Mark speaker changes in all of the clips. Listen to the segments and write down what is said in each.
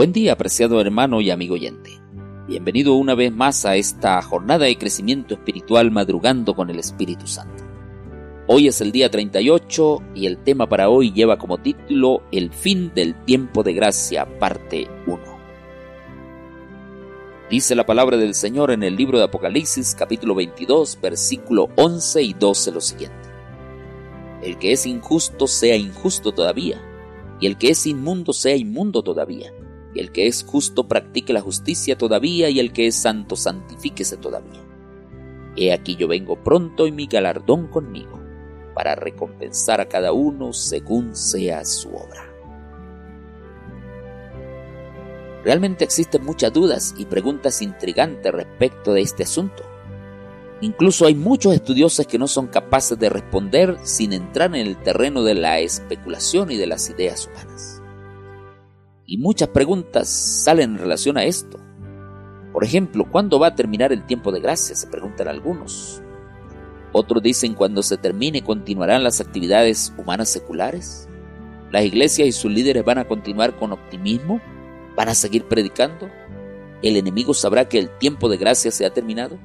Speaker 1: Buen día, apreciado hermano y amigo oyente. Bienvenido una vez más a esta jornada de crecimiento espiritual madrugando con el Espíritu Santo. Hoy es el día 38 y el tema para hoy lleva como título El fin del tiempo de gracia, parte 1. Dice la palabra del Señor en el libro de Apocalipsis capítulo 22 versículo 11 y 12 lo siguiente. El que es injusto sea injusto todavía, y el que es inmundo sea inmundo todavía y el que es justo practique la justicia todavía, y el que es santo santifíquese todavía. He aquí yo vengo pronto y mi galardón conmigo, para recompensar a cada uno según sea su obra. Realmente existen muchas dudas y preguntas intrigantes respecto de este asunto. Incluso hay muchos estudiosos que no son capaces de responder sin entrar en el terreno de la especulación y de las ideas humanas. Y muchas preguntas salen en relación a esto. Por ejemplo, ¿cuándo va a terminar el tiempo de gracia? Se preguntan algunos. Otros dicen cuando se termine continuarán las actividades humanas seculares. Las iglesias y sus líderes van a continuar con optimismo. ¿Van a seguir predicando? ¿El enemigo sabrá que el tiempo de gracia se ha terminado?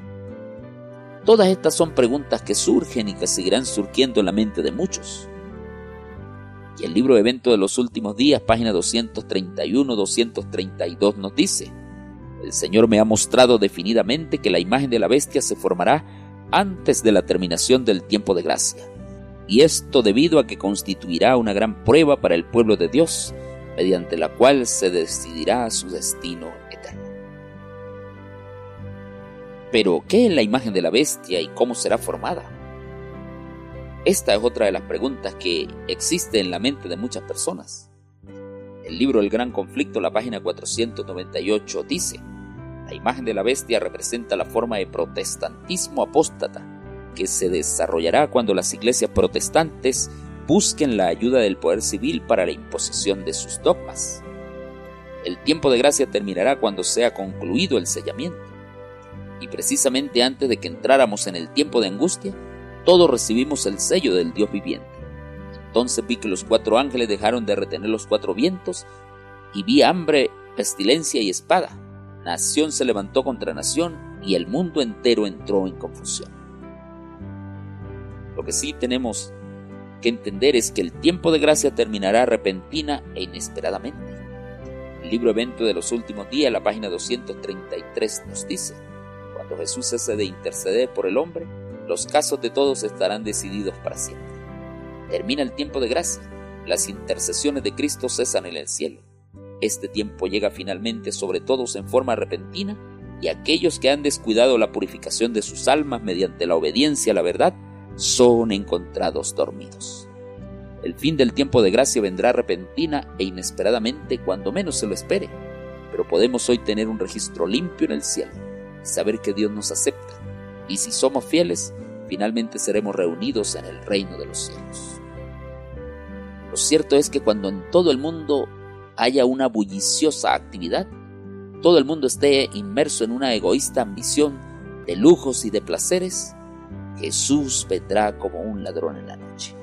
Speaker 1: Todas estas son preguntas que surgen y que seguirán surgiendo en la mente de muchos. Y el libro Evento de los Últimos Días, página 231-232 nos dice, el Señor me ha mostrado definidamente que la imagen de la bestia se formará antes de la terminación del tiempo de gracia. Y esto debido a que constituirá una gran prueba para el pueblo de Dios, mediante la cual se decidirá su destino eterno. Pero, ¿qué es la imagen de la bestia y cómo será formada? Esta es otra de las preguntas que existe en la mente de muchas personas. El libro El Gran Conflicto, la página 498, dice, la imagen de la bestia representa la forma de protestantismo apóstata que se desarrollará cuando las iglesias protestantes busquen la ayuda del poder civil para la imposición de sus dogmas. El tiempo de gracia terminará cuando sea concluido el sellamiento. Y precisamente antes de que entráramos en el tiempo de angustia, todos recibimos el sello del Dios viviente. Entonces vi que los cuatro ángeles dejaron de retener los cuatro vientos, y vi hambre, pestilencia y espada. Nación se levantó contra nación, y el mundo entero entró en confusión. Lo que sí tenemos que entender es que el tiempo de gracia terminará repentina e inesperadamente. El libro Evento de los Últimos Días, la página 233, nos dice, cuando Jesús cese de interceder por el hombre, los casos de todos estarán decididos para siempre. Termina el tiempo de gracia, las intercesiones de Cristo cesan en el cielo. Este tiempo llega finalmente sobre todos en forma repentina y aquellos que han descuidado la purificación de sus almas mediante la obediencia a la verdad son encontrados dormidos. El fin del tiempo de gracia vendrá repentina e inesperadamente cuando menos se lo espere, pero podemos hoy tener un registro limpio en el cielo y saber que Dios nos acepta y si somos fieles, finalmente seremos reunidos en el reino de los cielos. Lo cierto es que cuando en todo el mundo haya una bulliciosa actividad, todo el mundo esté inmerso en una egoísta ambición de lujos y de placeres, Jesús vendrá como un ladrón en la noche.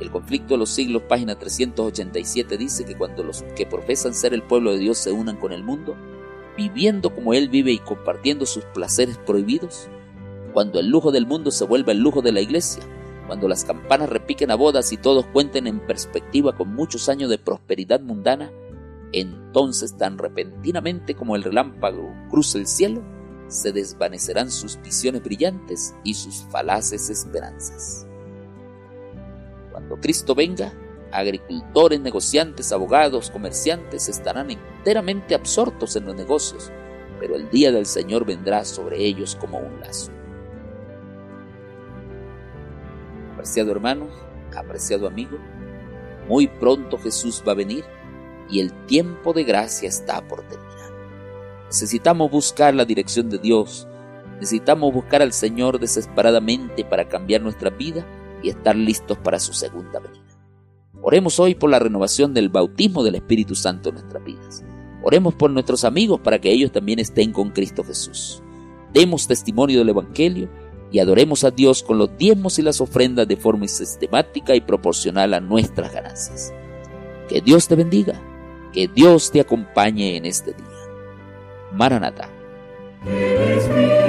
Speaker 1: El conflicto de los siglos, página 387, dice que cuando los que profesan ser el pueblo de Dios se unan con el mundo, viviendo como Él vive y compartiendo sus placeres prohibidos, cuando el lujo del mundo se vuelva el lujo de la iglesia, cuando las campanas repiquen a bodas y todos cuenten en perspectiva con muchos años de prosperidad mundana, entonces tan repentinamente como el relámpago cruza el cielo, se desvanecerán sus visiones brillantes y sus falaces esperanzas. Cuando Cristo venga, agricultores, negociantes, abogados, comerciantes estarán enteramente absortos en los negocios, pero el día del Señor vendrá sobre ellos como un lazo. Apreciado hermano, apreciado amigo, muy pronto Jesús va a venir y el tiempo de gracia está por terminar. Necesitamos buscar la dirección de Dios, necesitamos buscar al Señor desesperadamente para cambiar nuestra vida y estar listos para su segunda venida. Oremos hoy por la renovación del bautismo del Espíritu Santo en nuestras vidas. Oremos por nuestros amigos para que ellos también estén con Cristo Jesús. Demos testimonio del Evangelio y adoremos a Dios con los diezmos y las ofrendas de forma sistemática y proporcional a nuestras ganancias. Que Dios te bendiga Que Dios te acompañe en este día.
Speaker 2: Mi